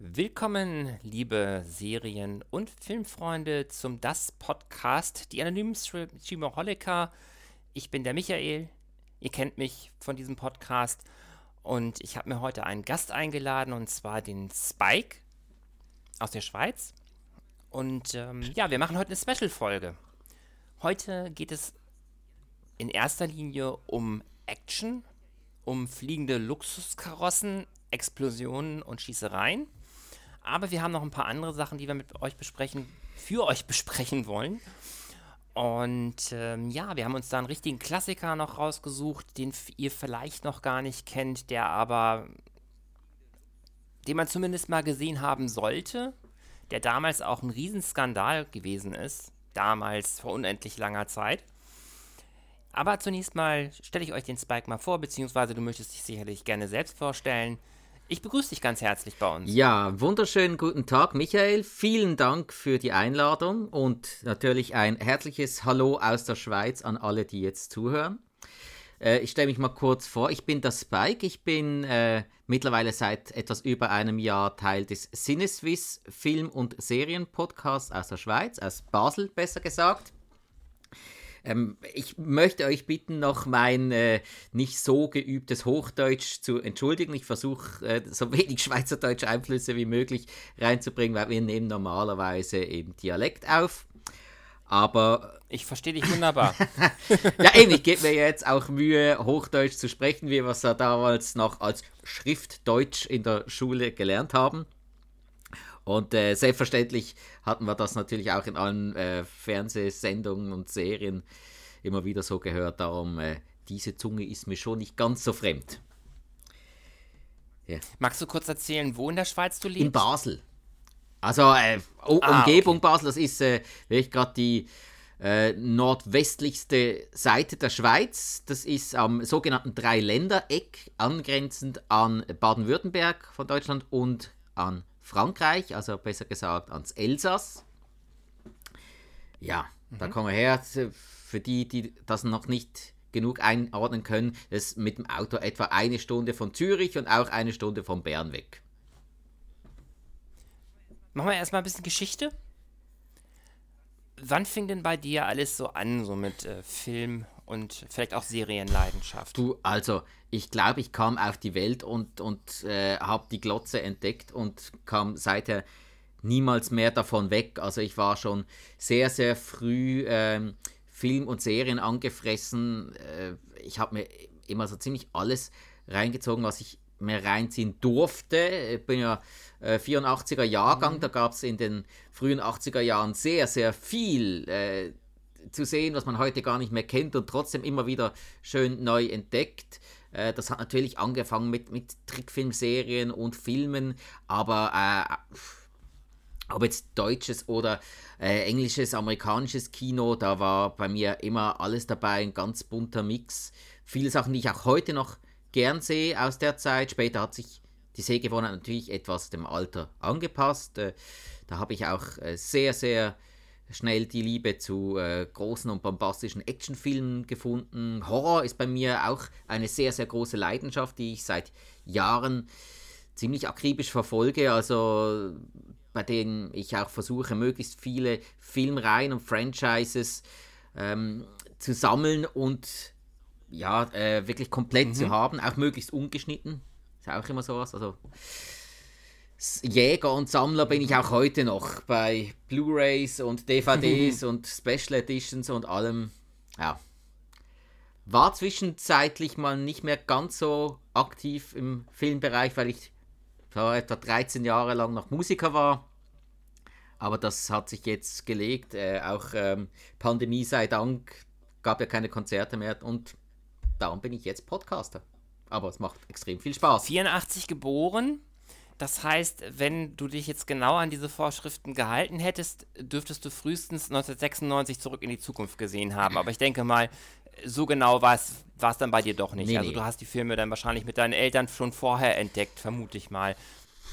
Willkommen, liebe Serien- und Filmfreunde, zum Das Podcast, die anonymen Streamerholiker. Ich bin der Michael. Ihr kennt mich von diesem Podcast. Und ich habe mir heute einen Gast eingeladen, und zwar den Spike aus der Schweiz. Und ähm, ja, wir machen heute eine Special-Folge. Heute geht es in erster Linie um Action, um fliegende Luxuskarossen, Explosionen und Schießereien. Aber wir haben noch ein paar andere Sachen, die wir mit euch besprechen, für euch besprechen wollen. Und ähm, ja, wir haben uns da einen richtigen Klassiker noch rausgesucht, den ihr vielleicht noch gar nicht kennt, der aber, den man zumindest mal gesehen haben sollte, der damals auch ein Riesenskandal gewesen ist, damals vor unendlich langer Zeit. Aber zunächst mal stelle ich euch den Spike mal vor, beziehungsweise du möchtest dich sicherlich gerne selbst vorstellen. Ich begrüße dich ganz herzlich bei uns. Ja, wunderschönen guten Tag, Michael. Vielen Dank für die Einladung und natürlich ein herzliches Hallo aus der Schweiz an alle, die jetzt zuhören. Äh, ich stelle mich mal kurz vor. Ich bin der Spike. Ich bin äh, mittlerweile seit etwas über einem Jahr Teil des Sinneswiss Film- und Serienpodcasts aus der Schweiz, aus Basel besser gesagt. Ähm, ich möchte euch bitten, noch mein äh, nicht so geübtes Hochdeutsch zu entschuldigen. Ich versuche äh, so wenig Schweizerdeutsche Einflüsse wie möglich reinzubringen, weil wir nehmen normalerweise im Dialekt auf. Aber. Ich verstehe dich wunderbar. ja, eben, ich gebe mir jetzt auch Mühe, Hochdeutsch zu sprechen, wie wir es ja damals noch als Schriftdeutsch in der Schule gelernt haben. Und äh, selbstverständlich hatten wir das natürlich auch in allen äh, Fernsehsendungen und Serien immer wieder so gehört. Darum, äh, diese Zunge ist mir schon nicht ganz so fremd. Ja. Magst du kurz erzählen, wo in der Schweiz du lebst? In Basel. Also äh, ah, Umgebung okay. Basel, das ist äh, wirklich gerade die äh, nordwestlichste Seite der Schweiz. Das ist am sogenannten Dreiländereck, angrenzend an Baden-Württemberg von Deutschland und an Frankreich, also besser gesagt ans Elsass. Ja, mhm. da kommen wir her. Für die, die das noch nicht genug einordnen können, ist mit dem Auto etwa eine Stunde von Zürich und auch eine Stunde von Bern weg. Machen wir erstmal ein bisschen Geschichte. Wann fing denn bei dir alles so an, so mit äh, Film und vielleicht auch Serienleidenschaft? Du, also, ich glaube, ich kam auf die Welt und, und äh, habe die Glotze entdeckt und kam seither niemals mehr davon weg. Also ich war schon sehr, sehr früh ähm, Film und Serien angefressen. Äh, ich habe mir immer so ziemlich alles reingezogen, was ich mir reinziehen durfte. Ich bin ja äh, 84er Jahrgang, mhm. da gab es in den frühen 80er Jahren sehr, sehr viel äh, zu sehen, was man heute gar nicht mehr kennt und trotzdem immer wieder schön neu entdeckt. Äh, das hat natürlich angefangen mit, mit Trickfilmserien und Filmen, aber äh, ob jetzt deutsches oder äh, englisches, amerikanisches Kino, da war bei mir immer alles dabei, ein ganz bunter Mix. Viele Sachen, die ich auch heute noch gern sehe aus der Zeit. Später hat sich die Sehgewohnheit natürlich etwas dem Alter angepasst. Äh, da habe ich auch äh, sehr, sehr schnell die Liebe zu äh, großen und bombastischen Actionfilmen gefunden. Horror ist bei mir auch eine sehr, sehr große Leidenschaft, die ich seit Jahren ziemlich akribisch verfolge. Also bei denen ich auch versuche, möglichst viele Filmreihen und Franchises ähm, zu sammeln und ja, äh, wirklich komplett mhm. zu haben, auch möglichst ungeschnitten. Ist auch immer sowas. Also Jäger und Sammler bin ich auch heute noch bei Blu-rays und DVDs und Special Editions und allem. Ja. War zwischenzeitlich mal nicht mehr ganz so aktiv im Filmbereich, weil ich so etwa 13 Jahre lang noch Musiker war. Aber das hat sich jetzt gelegt. Äh, auch ähm, Pandemie sei Dank gab ja keine Konzerte mehr und darum bin ich jetzt Podcaster. Aber es macht extrem viel Spaß. 84 geboren, das heißt, wenn du dich jetzt genau an diese Vorschriften gehalten hättest, dürftest du frühestens 1996 zurück in die Zukunft gesehen haben. Aber ich denke mal, so genau war es dann bei dir doch nicht. Nee, also du hast die Filme dann wahrscheinlich mit deinen Eltern schon vorher entdeckt, vermute ich mal.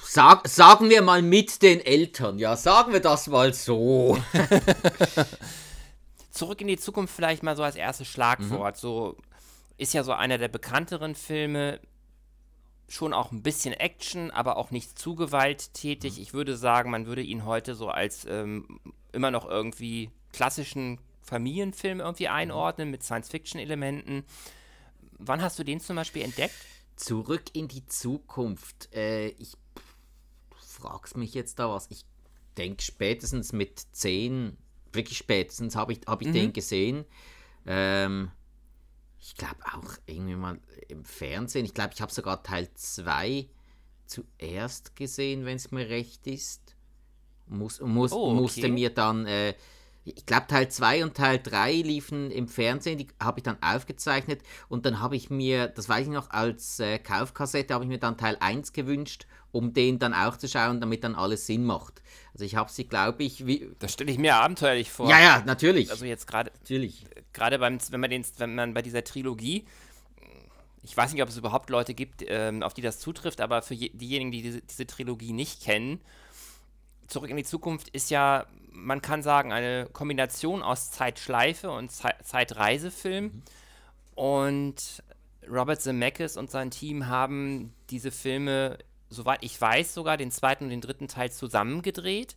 Sag, sagen wir mal mit den Eltern, ja, sagen wir das mal so. Zurück in die Zukunft vielleicht mal so als erstes Schlagwort. Mhm. So ist ja so einer der bekannteren Filme schon auch ein bisschen Action, aber auch nicht zu gewalttätig. Mhm. Ich würde sagen, man würde ihn heute so als ähm, immer noch irgendwie klassischen Familienfilm irgendwie mhm. einordnen mit Science-Fiction-Elementen. Wann hast du den zum Beispiel entdeckt? Zurück in die Zukunft. Äh, ich fragst mich jetzt da was. Ich denke spätestens mit 10, wirklich spätestens habe ich, hab ich mhm. den gesehen. Ähm, ich glaube auch irgendwie mal im Fernsehen. Ich glaube, ich habe sogar Teil 2 zuerst gesehen, wenn es mir recht ist. Muss, muss, oh, okay. Musste mir dann, äh, ich glaube, Teil 2 und Teil 3 liefen im Fernsehen, die habe ich dann aufgezeichnet und dann habe ich mir, das weiß ich noch, als äh, Kaufkassette habe ich mir dann Teil 1 gewünscht um den dann auch zu schauen, damit dann alles Sinn macht. Also ich habe sie, glaube ich, wie. Das stelle ich mir abenteuerlich vor. Ja, ja, natürlich. Also jetzt gerade. Natürlich. Gerade beim, wenn man den, wenn man bei dieser Trilogie, ich weiß nicht, ob es überhaupt Leute gibt, ähm, auf die das zutrifft, aber für je, diejenigen, die diese, diese Trilogie nicht kennen, Zurück in die Zukunft ist ja, man kann sagen, eine Kombination aus Zeitschleife und Ze Zeitreisefilm. Mhm. Und Robert Zemeckis und sein Team haben diese Filme soweit ich weiß, sogar den zweiten und den dritten Teil zusammengedreht.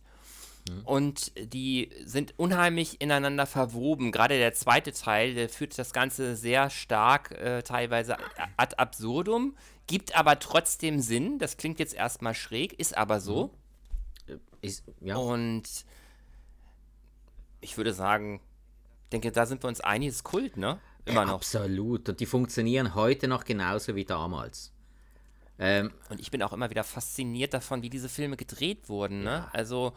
Mhm. Und die sind unheimlich ineinander verwoben. Gerade der zweite Teil, der führt das Ganze sehr stark, äh, teilweise ad absurdum, gibt aber trotzdem Sinn. Das klingt jetzt erstmal schräg, ist aber so. Mhm. Äh, ist, ja. Und ich würde sagen, denke, da sind wir uns einig, ist Kult, ne? Immer noch. Absolut. Und die funktionieren heute noch genauso wie damals. Ähm, und ich bin auch immer wieder fasziniert davon, wie diese Filme gedreht wurden. Ne? Ja. Also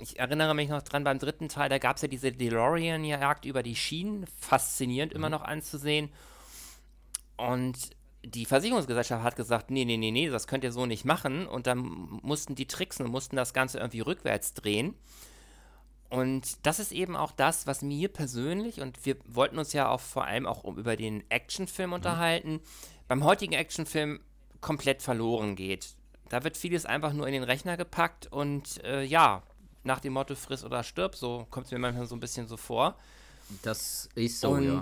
ich erinnere mich noch dran, beim dritten Teil, da gab es ja diese DeLorean-Jagd über die Schienen, faszinierend mhm. immer noch anzusehen. Und die Versicherungsgesellschaft hat gesagt, nee, nee, nee, nee, das könnt ihr so nicht machen. Und dann mussten die tricksen und mussten das Ganze irgendwie rückwärts drehen. Und das ist eben auch das, was mir persönlich, und wir wollten uns ja auch vor allem auch über den Actionfilm mhm. unterhalten. Beim heutigen Actionfilm komplett verloren geht. Da wird vieles einfach nur in den Rechner gepackt und äh, ja, nach dem Motto friss oder stirb, so kommt es mir manchmal so ein bisschen so vor. Das ist so, und ja.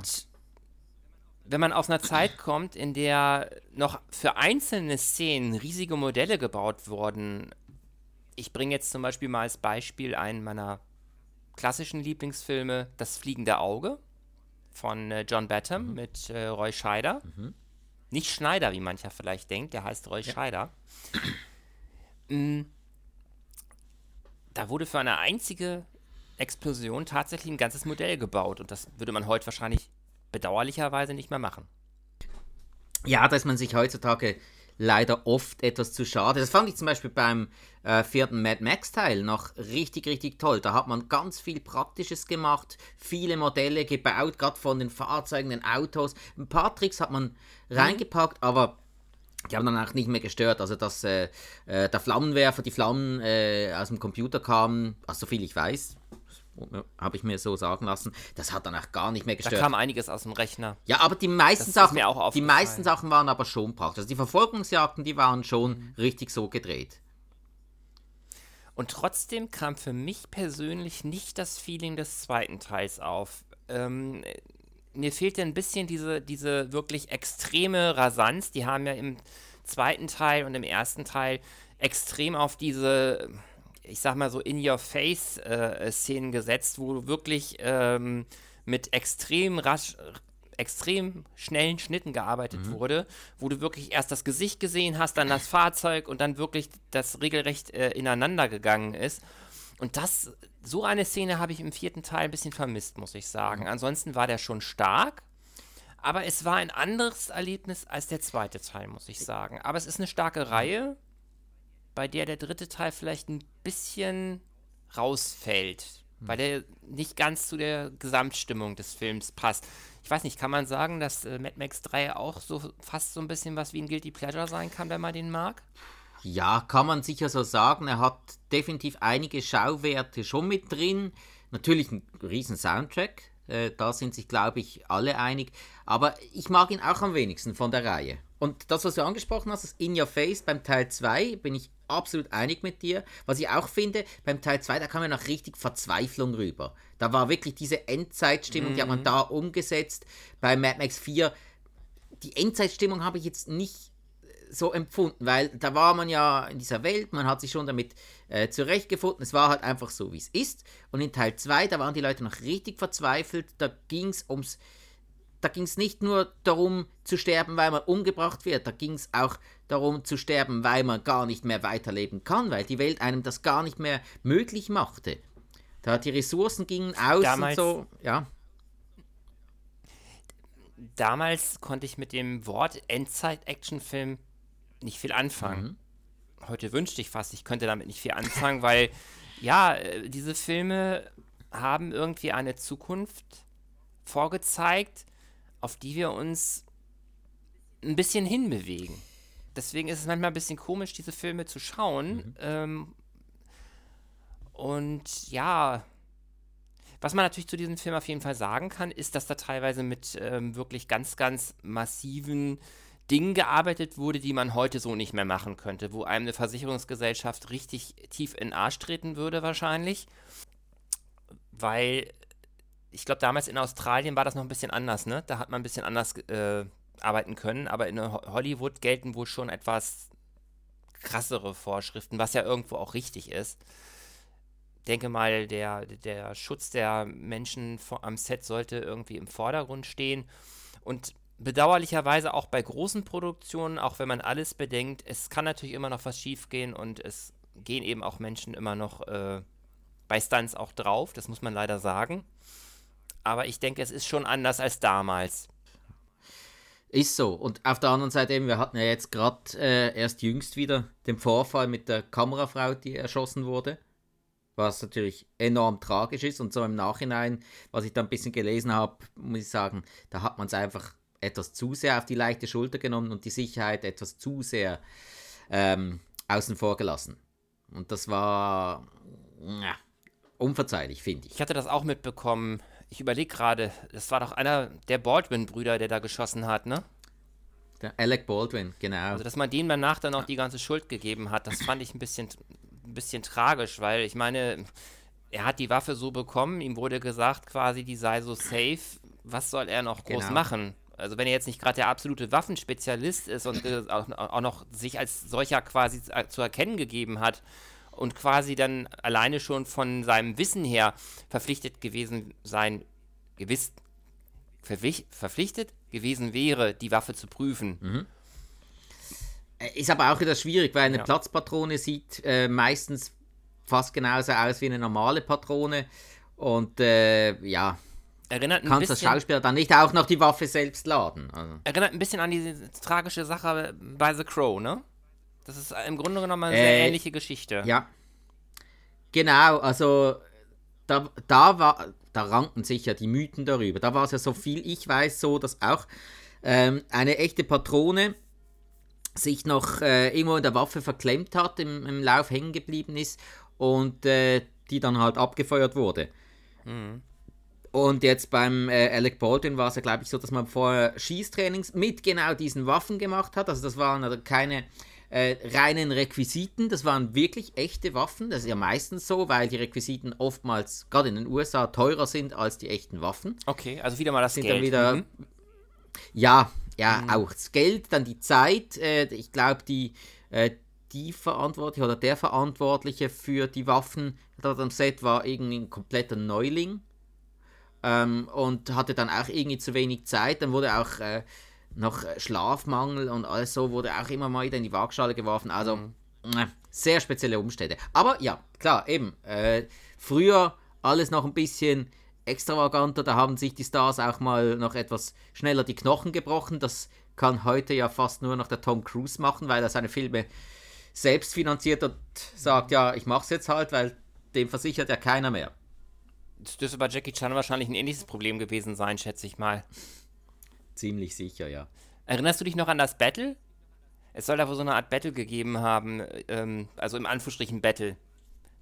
wenn man aus einer Zeit kommt, in der noch für einzelne Szenen riesige Modelle gebaut wurden, ich bringe jetzt zum Beispiel mal als Beispiel einen meiner klassischen Lieblingsfilme, Das fliegende Auge von äh, John Batham mhm. mit äh, Roy Scheider. Mhm. Nicht Schneider, wie mancher vielleicht denkt, der heißt Roy ja. Scheider. Mm. Da wurde für eine einzige Explosion tatsächlich ein ganzes Modell gebaut und das würde man heute wahrscheinlich bedauerlicherweise nicht mehr machen. Ja, dass man sich heutzutage leider oft etwas zu schade. Das fand ich zum Beispiel beim äh, vierten Mad Max Teil noch richtig, richtig toll. Da hat man ganz viel Praktisches gemacht, viele Modelle gebaut, gerade von den Fahrzeugen, den Autos. Ein paar Tricks hat man mhm. reingepackt, aber die haben dann auch nicht mehr gestört. Also, dass äh, äh, der Flammenwerfer, die Flammen äh, aus dem Computer kamen, also so viel ich weiß, habe ich mir so sagen lassen. Das hat dann auch gar nicht mehr gestört. Da kam einiges aus dem Rechner. Ja, aber die meisten, Sachen, die meisten Sachen waren aber schon praktisch. Also die Verfolgungsjagden, die waren schon mhm. richtig so gedreht. Und trotzdem kam für mich persönlich nicht das Feeling des zweiten Teils auf. Ähm, mir fehlte ein bisschen diese, diese wirklich extreme Rasanz. Die haben ja im zweiten Teil und im ersten Teil extrem auf diese ich sag mal so in-your-face-Szenen äh, gesetzt, wo wirklich ähm, mit extrem rasch, extrem schnellen Schnitten gearbeitet mhm. wurde, wo du wirklich erst das Gesicht gesehen hast, dann das Fahrzeug und dann wirklich das regelrecht äh, ineinander gegangen ist. Und das, so eine Szene habe ich im vierten Teil ein bisschen vermisst, muss ich sagen. Ansonsten war der schon stark, aber es war ein anderes Erlebnis als der zweite Teil, muss ich sagen. Aber es ist eine starke Reihe bei der der dritte Teil vielleicht ein bisschen rausfällt, hm. weil der nicht ganz zu der Gesamtstimmung des Films passt. Ich weiß nicht, kann man sagen, dass äh, Mad Max 3 auch so fast so ein bisschen was wie ein Guilty Pleasure sein kann, wenn man den mag? Ja, kann man sicher so sagen. Er hat definitiv einige Schauwerte schon mit drin. Natürlich ein riesen Soundtrack. Äh, da sind sich, glaube ich, alle einig. Aber ich mag ihn auch am wenigsten von der Reihe. Und das, was du angesprochen hast, das In Your Face beim Teil 2, bin ich absolut einig mit dir. Was ich auch finde, beim Teil 2, da kam ja noch richtig Verzweiflung rüber. Da war wirklich diese Endzeitstimmung, mhm. die hat man mhm. da umgesetzt. Bei Mad Max 4, die Endzeitstimmung habe ich jetzt nicht so empfunden, weil da war man ja in dieser Welt, man hat sich schon damit äh, zurechtgefunden, es war halt einfach so, wie es ist. Und in Teil 2, da waren die Leute noch richtig verzweifelt, da ging es ums, da ging es nicht nur darum zu sterben, weil man umgebracht wird, da ging es auch darum zu sterben, weil man gar nicht mehr weiterleben kann, weil die Welt einem das gar nicht mehr möglich machte. Da die Ressourcen gingen aus Damals, und so, ja. Damals konnte ich mit dem Wort Endzeit-Actionfilm nicht viel anfangen. Mhm. Heute wünschte ich fast, ich könnte damit nicht viel anfangen, weil ja, äh, diese Filme haben irgendwie eine Zukunft vorgezeigt, auf die wir uns ein bisschen hinbewegen. Deswegen ist es manchmal ein bisschen komisch, diese Filme zu schauen. Mhm. Ähm, und ja, was man natürlich zu diesem Film auf jeden Fall sagen kann, ist, dass da teilweise mit ähm, wirklich ganz, ganz massiven Dingen gearbeitet wurde, die man heute so nicht mehr machen könnte, wo einem eine Versicherungsgesellschaft richtig tief in den Arsch treten würde wahrscheinlich. Weil ich glaube, damals in Australien war das noch ein bisschen anders, ne? Da hat man ein bisschen anders äh, arbeiten können, aber in Hollywood gelten wohl schon etwas krassere Vorschriften, was ja irgendwo auch richtig ist. Denke mal, der, der Schutz der Menschen am Set sollte irgendwie im Vordergrund stehen. Und bedauerlicherweise auch bei großen Produktionen, auch wenn man alles bedenkt, es kann natürlich immer noch was schiefgehen und es gehen eben auch Menschen immer noch äh, bei Stunts auch drauf, das muss man leider sagen. Aber ich denke, es ist schon anders als damals. Ist so. Und auf der anderen Seite eben, wir hatten ja jetzt gerade äh, erst jüngst wieder den Vorfall mit der Kamerafrau, die erschossen wurde. Was natürlich enorm tragisch ist. Und so im Nachhinein, was ich da ein bisschen gelesen habe, muss ich sagen, da hat man es einfach etwas zu sehr auf die leichte Schulter genommen und die Sicherheit etwas zu sehr ähm, außen vor gelassen. Und das war ja, unverzeihlich, finde ich. Ich hatte das auch mitbekommen ich überlege gerade, das war doch einer der Baldwin-Brüder, der da geschossen hat, ne? Der Alec Baldwin, genau. Also, dass man denen danach dann auch die ganze Schuld gegeben hat, das fand ich ein bisschen, ein bisschen tragisch, weil ich meine, er hat die Waffe so bekommen, ihm wurde gesagt quasi, die sei so safe. Was soll er noch groß genau. machen? Also wenn er jetzt nicht gerade der absolute Waffenspezialist ist und äh, auch, noch sich als solcher quasi zu erkennen gegeben hat, und quasi dann alleine schon von seinem Wissen her verpflichtet gewesen sein, gewiss, verpflichtet gewesen wäre, die Waffe zu prüfen. Mhm. Äh, ist aber auch wieder schwierig, weil eine ja. Platzpatrone sieht äh, meistens fast genauso aus wie eine normale Patrone. Und äh, ja, erinnert ein kannst bisschen, das Schauspieler dann nicht auch noch die Waffe selbst laden. Also. Erinnert ein bisschen an diese tragische Sache bei The Crow, ne? Das ist im Grunde genommen eine äh, sehr ähnliche Geschichte. Ja. Genau, also da, da war, da ranken sich ja die Mythen darüber. Da war es ja so viel ich weiß so, dass auch ähm, eine echte Patrone sich noch äh, irgendwo in der Waffe verklemmt hat, im, im Lauf hängen geblieben ist und äh, die dann halt abgefeuert wurde. Mhm. Und jetzt beim äh, Alec Baldwin war es ja, glaube ich, so, dass man vorher Schießtrainings mit genau diesen Waffen gemacht hat. Also das waren also keine äh, reinen Requisiten. Das waren wirklich echte Waffen. Das ist ja meistens so, weil die Requisiten oftmals, gerade in den USA, teurer sind als die echten Waffen. Okay, also wieder mal das sind Geld. Dann wieder, mhm. Ja, ja, mhm. auch das Geld, dann die Zeit. Äh, ich glaube, die, äh, die Verantwortliche oder der Verantwortliche für die Waffen dort am Set war irgendwie ein kompletter Neuling. Ähm, und hatte dann auch irgendwie zu wenig Zeit. Dann wurde auch äh, noch Schlafmangel und alles so wurde auch immer mal wieder in die Waagschale geworfen. Also mhm. Äh, sehr spezielle Umstände. Aber ja, klar, eben. Äh, früher alles noch ein bisschen extravaganter. Da haben sich die Stars auch mal noch etwas schneller die Knochen gebrochen. Das kann heute ja fast nur noch der Tom Cruise machen, weil er seine Filme selbst finanziert und sagt, ja, ich mach's jetzt halt, weil dem versichert ja keiner mehr. Das dürfte bei Jackie Chan wahrscheinlich ein ähnliches Problem gewesen sein, schätze ich mal. Ziemlich sicher, ja. Erinnerst du dich noch an das Battle? Es soll da wohl so eine Art Battle gegeben haben, ähm, also im Anführungsstrichen Battle.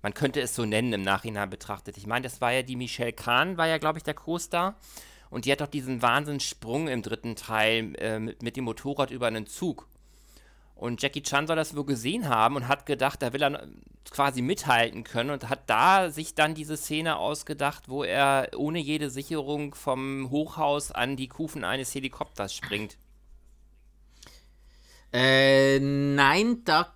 Man könnte es so nennen im Nachhinein betrachtet. Ich meine, das war ja die Michelle Kahn, war ja, glaube ich, der Co-Star. Und die hat doch diesen Wahnsinnssprung im dritten Teil äh, mit, mit dem Motorrad über einen Zug. Und Jackie Chan soll das wohl gesehen haben und hat gedacht, da will er quasi mithalten können und hat da sich dann diese Szene ausgedacht, wo er ohne jede Sicherung vom Hochhaus an die Kufen eines Helikopters springt. Äh, nein, da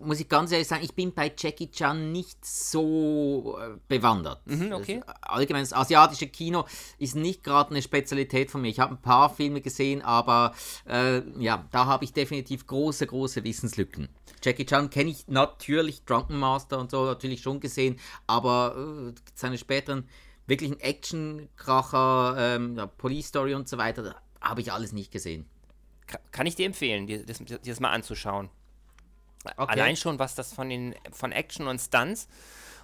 muss ich ganz ehrlich sagen, ich bin bei Jackie Chan nicht so äh, bewandert. Mhm, okay. Das, allgemein, das asiatische Kino ist nicht gerade eine Spezialität von mir. Ich habe ein paar Filme gesehen, aber äh, ja, da habe ich definitiv große, große Wissenslücken. Jackie Chan kenne ich natürlich, Drunken Master und so natürlich schon gesehen, aber äh, seine späteren wirklichen Action-Kracher, ähm, Police Story und so weiter, habe ich alles nicht gesehen. Kann ich dir empfehlen, dir das, dir das mal anzuschauen. Okay. Allein schon, was das von den von Action und Stunts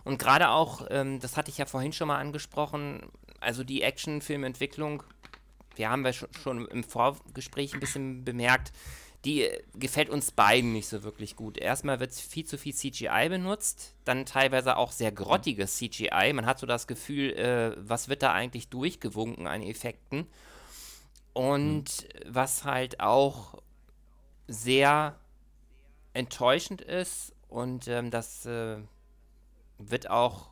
und gerade auch, ähm, das hatte ich ja vorhin schon mal angesprochen, also die Actionfilmentwicklung, wir haben ja schon, schon im Vorgespräch ein bisschen bemerkt, die gefällt uns beiden nicht so wirklich gut. Erstmal wird viel zu viel CGI benutzt, dann teilweise auch sehr grottiges CGI. Man hat so das Gefühl, äh, was wird da eigentlich durchgewunken an Effekten? Und mhm. was halt auch sehr enttäuschend ist und ähm, das äh, wird auch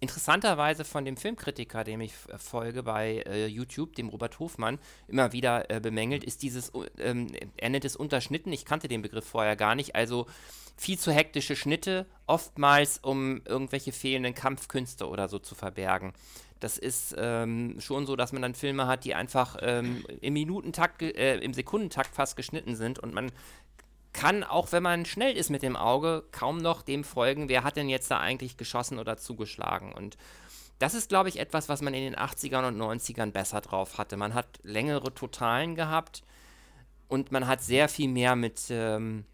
interessanterweise von dem Filmkritiker, dem ich folge bei äh, YouTube, dem Robert Hofmann, immer wieder äh, bemängelt, ist dieses, ähm, er nennt es Unterschnitten, ich kannte den Begriff vorher gar nicht, also viel zu hektische Schnitte, oftmals um irgendwelche fehlenden Kampfkünste oder so zu verbergen. Das ist ähm, schon so, dass man dann Filme hat, die einfach ähm, im Minutentakt, äh, im Sekundentakt fast geschnitten sind und man kann, auch wenn man schnell ist mit dem Auge, kaum noch dem folgen, wer hat denn jetzt da eigentlich geschossen oder zugeschlagen. Und das ist, glaube ich, etwas, was man in den 80ern und 90ern besser drauf hatte. Man hat längere Totalen gehabt und man hat sehr viel mehr mit ähm,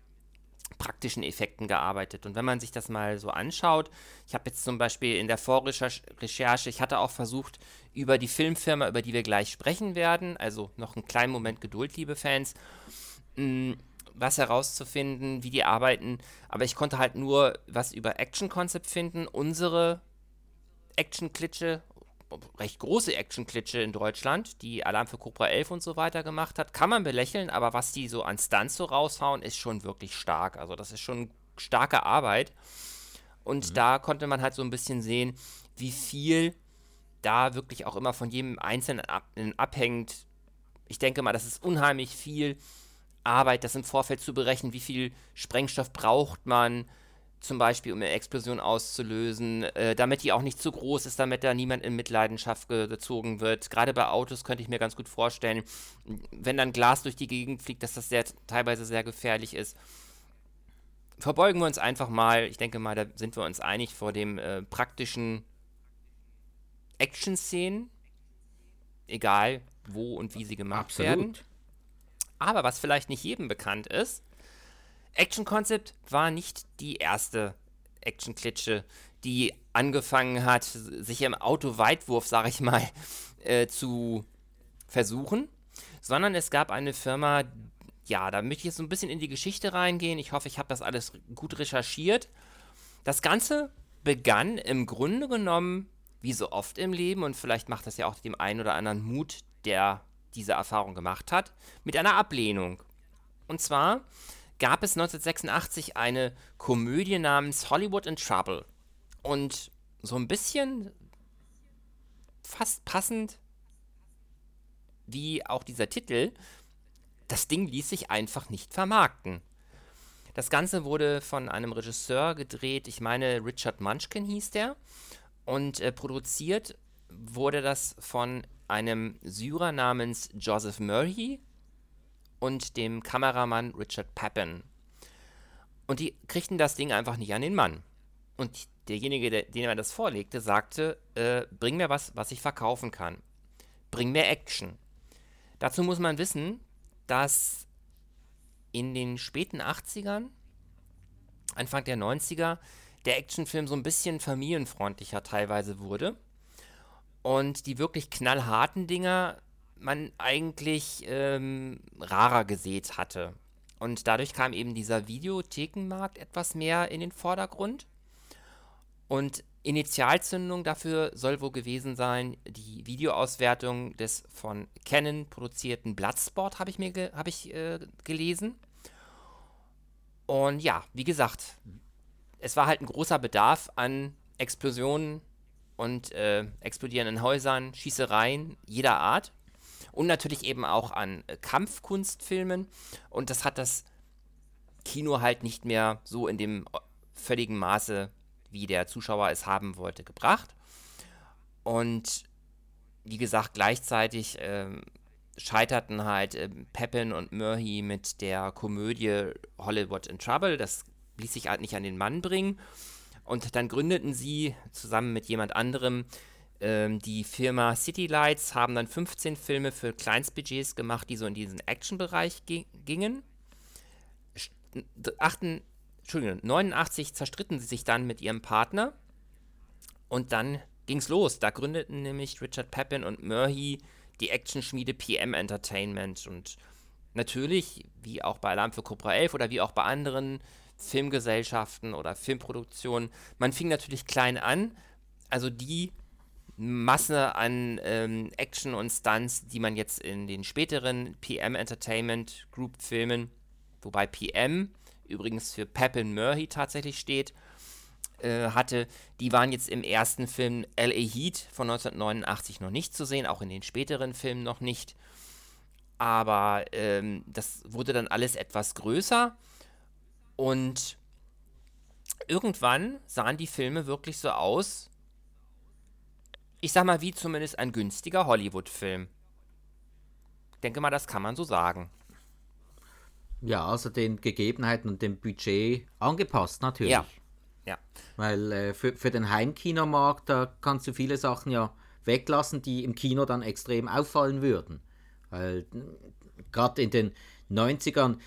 praktischen Effekten gearbeitet. Und wenn man sich das mal so anschaut, ich habe jetzt zum Beispiel in der Vorrecherche, ich hatte auch versucht, über die Filmfirma, über die wir gleich sprechen werden, also noch einen kleinen Moment Geduld, liebe Fans, mh, was herauszufinden, wie die arbeiten, aber ich konnte halt nur was über Action-Concept finden. Unsere Action-Klitsche, recht große Action-Klitsche in Deutschland, die Alarm für Cobra 11 und so weiter gemacht hat, kann man belächeln, aber was die so an Stunts so raushauen, ist schon wirklich stark. Also das ist schon starke Arbeit. Und mhm. da konnte man halt so ein bisschen sehen, wie viel da wirklich auch immer von jedem Einzelnen abhängt. Ich denke mal, das ist unheimlich viel Arbeit, das im Vorfeld zu berechnen, wie viel Sprengstoff braucht man, zum Beispiel, um eine Explosion auszulösen, äh, damit die auch nicht zu groß ist, damit da niemand in Mitleidenschaft gezogen wird. Gerade bei Autos könnte ich mir ganz gut vorstellen, wenn dann Glas durch die Gegend fliegt, dass das sehr, teilweise sehr gefährlich ist. Verbeugen wir uns einfach mal, ich denke mal, da sind wir uns einig vor dem äh, praktischen Action-Szenen, egal wo und wie sie gemacht Absolut. werden. Aber was vielleicht nicht jedem bekannt ist, Action Concept war nicht die erste Action-Klitsche, die angefangen hat, sich im Autoweitwurf, sag ich mal, äh, zu versuchen, sondern es gab eine Firma, ja, da möchte ich jetzt so ein bisschen in die Geschichte reingehen. Ich hoffe, ich habe das alles gut recherchiert. Das Ganze begann im Grunde genommen, wie so oft im Leben, und vielleicht macht das ja auch dem einen oder anderen Mut, der diese Erfahrung gemacht hat, mit einer Ablehnung. Und zwar gab es 1986 eine Komödie namens Hollywood in Trouble. Und so ein bisschen fast passend wie auch dieser Titel, das Ding ließ sich einfach nicht vermarkten. Das Ganze wurde von einem Regisseur gedreht, ich meine Richard Munchkin hieß der, und äh, produziert wurde das von einem Syrer namens Joseph Murray und dem Kameramann Richard Pappen. Und die kriegten das Ding einfach nicht an den Mann. Und derjenige, der, dem er das vorlegte, sagte, äh, bring mir was, was ich verkaufen kann. Bring mir Action. Dazu muss man wissen, dass in den späten 80ern, Anfang der 90er, der Actionfilm so ein bisschen familienfreundlicher teilweise wurde und die wirklich knallharten Dinger man eigentlich ähm, rarer gesät hatte. Und dadurch kam eben dieser Videothekenmarkt etwas mehr in den Vordergrund. Und Initialzündung dafür soll wohl gewesen sein, die Videoauswertung des von Canon produzierten Bloodsport, habe ich mir ge hab ich, äh, gelesen. Und ja, wie gesagt, es war halt ein großer Bedarf an Explosionen, und äh, explodierenden Häusern, Schießereien jeder Art und natürlich eben auch an äh, Kampfkunstfilmen. Und das hat das Kino halt nicht mehr so in dem völligen Maße, wie der Zuschauer es haben wollte, gebracht. Und wie gesagt, gleichzeitig ähm, scheiterten halt äh, Pepin und Murray mit der Komödie Hollywood in Trouble. Das ließ sich halt nicht an den Mann bringen. Und dann gründeten sie zusammen mit jemand anderem ähm, die Firma City Lights, haben dann 15 Filme für Kleinstbudgets gemacht, die so in diesen Action-Bereich gingen. 8, Entschuldigung, 89 zerstritten sie sich dann mit ihrem Partner und dann ging's los. Da gründeten nämlich Richard Pepin und Murray die Actionschmiede PM Entertainment. Und natürlich, wie auch bei Alarm für Cobra 11 oder wie auch bei anderen Filmgesellschaften oder Filmproduktionen, man fing natürlich klein an. Also die Masse an ähm, Action und Stunts, die man jetzt in den späteren PM Entertainment Group Filmen, wobei PM übrigens für Pepin Murray tatsächlich steht, äh, hatte, die waren jetzt im ersten Film L.A. Heat von 1989 noch nicht zu sehen, auch in den späteren Filmen noch nicht. Aber ähm, das wurde dann alles etwas größer und irgendwann sahen die Filme wirklich so aus, ich sag mal, wie zumindest ein günstiger Hollywood-Film. Ich denke mal, das kann man so sagen. Ja, also den Gegebenheiten und dem Budget angepasst natürlich. Ja, ja. Weil äh, für, für den Heimkinomarkt, da kannst du viele Sachen ja weglassen, die im Kino dann extrem auffallen würden. Weil gerade in den 90ern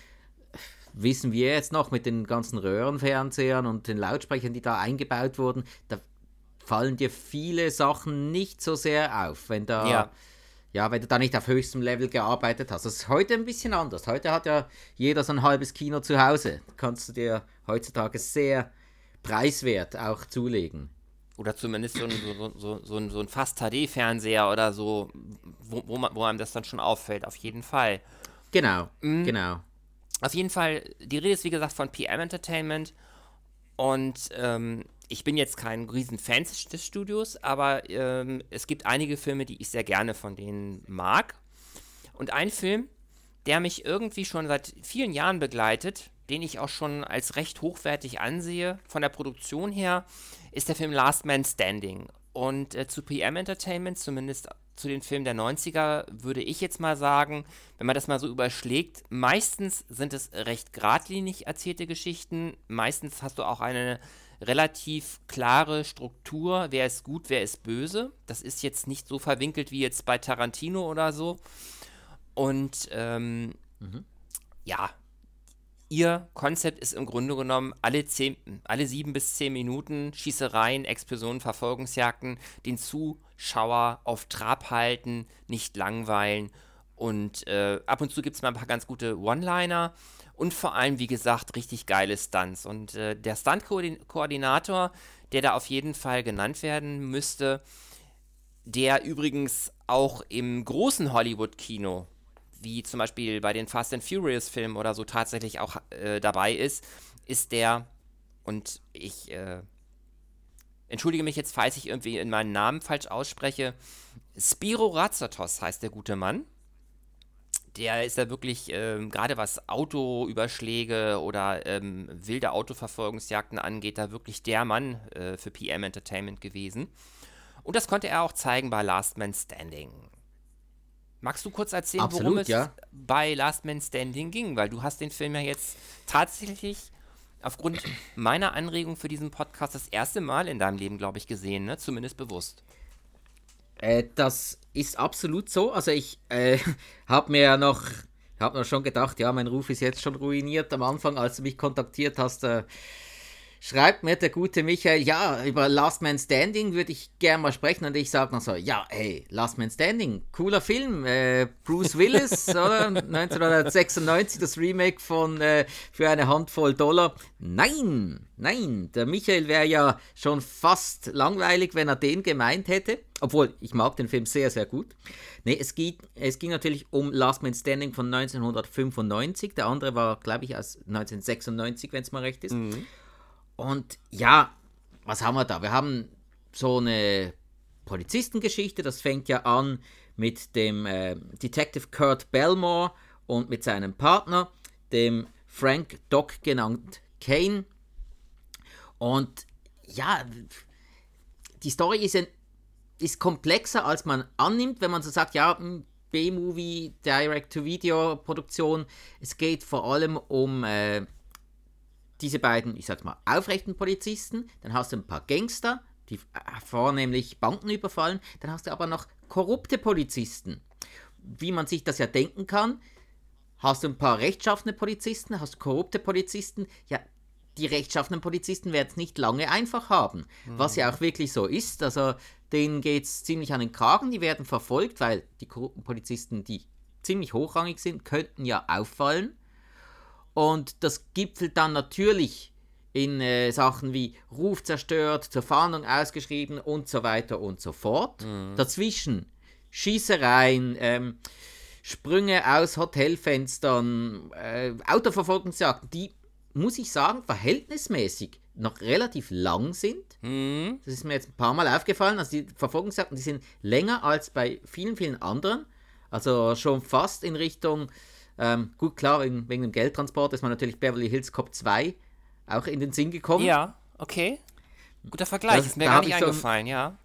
wissen wir jetzt noch mit den ganzen Röhrenfernsehern und den Lautsprechern, die da eingebaut wurden, da fallen dir viele Sachen nicht so sehr auf, wenn da ja. ja wenn du da nicht auf höchstem Level gearbeitet hast. Das ist heute ein bisschen anders. Heute hat ja jeder so ein halbes Kino zu Hause. kannst du dir heutzutage sehr preiswert auch zulegen. Oder zumindest so ein, so, so, so ein, so ein Fast-HD-Fernseher oder so, wo, wo, man, wo einem das dann schon auffällt, auf jeden Fall. Genau, mhm. genau. Auf jeden Fall, die Rede ist wie gesagt von PM Entertainment und ähm, ich bin jetzt kein riesen Fan des Studios, aber ähm, es gibt einige Filme, die ich sehr gerne von denen mag. Und ein Film, der mich irgendwie schon seit vielen Jahren begleitet, den ich auch schon als recht hochwertig ansehe, von der Produktion her, ist der Film Last Man Standing. Und äh, zu PM Entertainment, zumindest zu den Filmen der 90er, würde ich jetzt mal sagen, wenn man das mal so überschlägt, meistens sind es recht geradlinig erzählte Geschichten. Meistens hast du auch eine relativ klare Struktur, wer ist gut, wer ist böse. Das ist jetzt nicht so verwinkelt wie jetzt bei Tarantino oder so. Und ähm, mhm. ja, ihr Konzept ist im Grunde genommen alle, zehn, alle sieben bis zehn Minuten Schießereien, Explosionen, Verfolgungsjagden, den Zuschauer auf Trab halten, nicht langweilen. Und äh, ab und zu gibt es mal ein paar ganz gute One-Liner und vor allem, wie gesagt, richtig geile Stunts. Und äh, der Stunt-Koordinator, der da auf jeden Fall genannt werden müsste, der übrigens auch im großen Hollywood-Kino wie zum Beispiel bei den Fast and Furious Filmen oder so tatsächlich auch äh, dabei ist, ist der, und ich äh, entschuldige mich jetzt, falls ich irgendwie in meinen Namen falsch ausspreche, Spiro Ratzatos heißt der gute Mann. Der ist ja wirklich, ähm, gerade was Autoüberschläge oder ähm, wilde Autoverfolgungsjagden angeht, da wirklich der Mann äh, für PM Entertainment gewesen. Und das konnte er auch zeigen bei Last Man Standing. Magst du kurz erzählen, Absolut, worum es ja. bei Last Man Standing ging? Weil du hast den Film ja jetzt tatsächlich aufgrund meiner Anregung für diesen Podcast das erste Mal in deinem Leben, glaube ich, gesehen, ne? Zumindest bewusst. Äh, das ist absolut so. Also ich äh, habe mir ja noch, habe mir schon gedacht, ja, mein Ruf ist jetzt schon ruiniert am Anfang, als du mich kontaktiert hast. Äh, schreibt mir der gute Michael, ja, über Last Man Standing würde ich gerne mal sprechen. Und ich sage noch so, ja, hey, Last Man Standing, cooler Film. Äh, Bruce Willis, oder? 1996, das Remake von äh, Für eine Handvoll Dollar. Nein, nein, der Michael wäre ja schon fast langweilig, wenn er den gemeint hätte. Obwohl, ich mag den Film sehr, sehr gut. Nee, es, geht, es ging natürlich um Last Man Standing von 1995. Der andere war, glaube ich, aus 1996, wenn es mal recht ist. Mhm. Und ja, was haben wir da? Wir haben so eine Polizistengeschichte, das fängt ja an mit dem äh, Detective Kurt Belmore und mit seinem Partner, dem Frank Doc genannt Kane. Und ja, die Story ist, ein, ist komplexer, als man annimmt, wenn man so sagt, ja, B-Movie, Direct-to-Video-Produktion. Es geht vor allem um äh, diese beiden, ich sag's mal, aufrechten Polizisten. Dann hast du ein paar Gangster, die äh, vornehmlich Banken überfallen. Dann hast du aber noch korrupte Polizisten. Wie man sich das ja denken kann, hast du ein paar rechtschaffene Polizisten, hast korrupte Polizisten. Ja, die rechtschaffenen Polizisten werden es nicht lange einfach haben. Mhm. Was ja auch wirklich so ist. Also denen geht es ziemlich an den Kragen, die werden verfolgt, weil die korrupten Polizisten, die ziemlich hochrangig sind, könnten ja auffallen. Und das gipfelt dann natürlich in äh, Sachen wie Ruf zerstört, zur Fahndung ausgeschrieben und so weiter und so fort. Mhm. Dazwischen Schießereien, ähm, Sprünge aus Hotelfenstern, äh, Autoverfolgungsjagden, die, muss ich sagen, verhältnismäßig noch relativ lang sind. Mhm. Das ist mir jetzt ein paar Mal aufgefallen. Also die Verfolgungsjagden, die sind länger als bei vielen, vielen anderen. Also schon fast in Richtung, ähm, gut klar, wegen, wegen dem Geldtransport ist man natürlich Beverly Hills Cop 2 auch in den Sinn gekommen. Ja, okay. Guter Vergleich, das, ist mir gar nicht eingefallen, so, ja.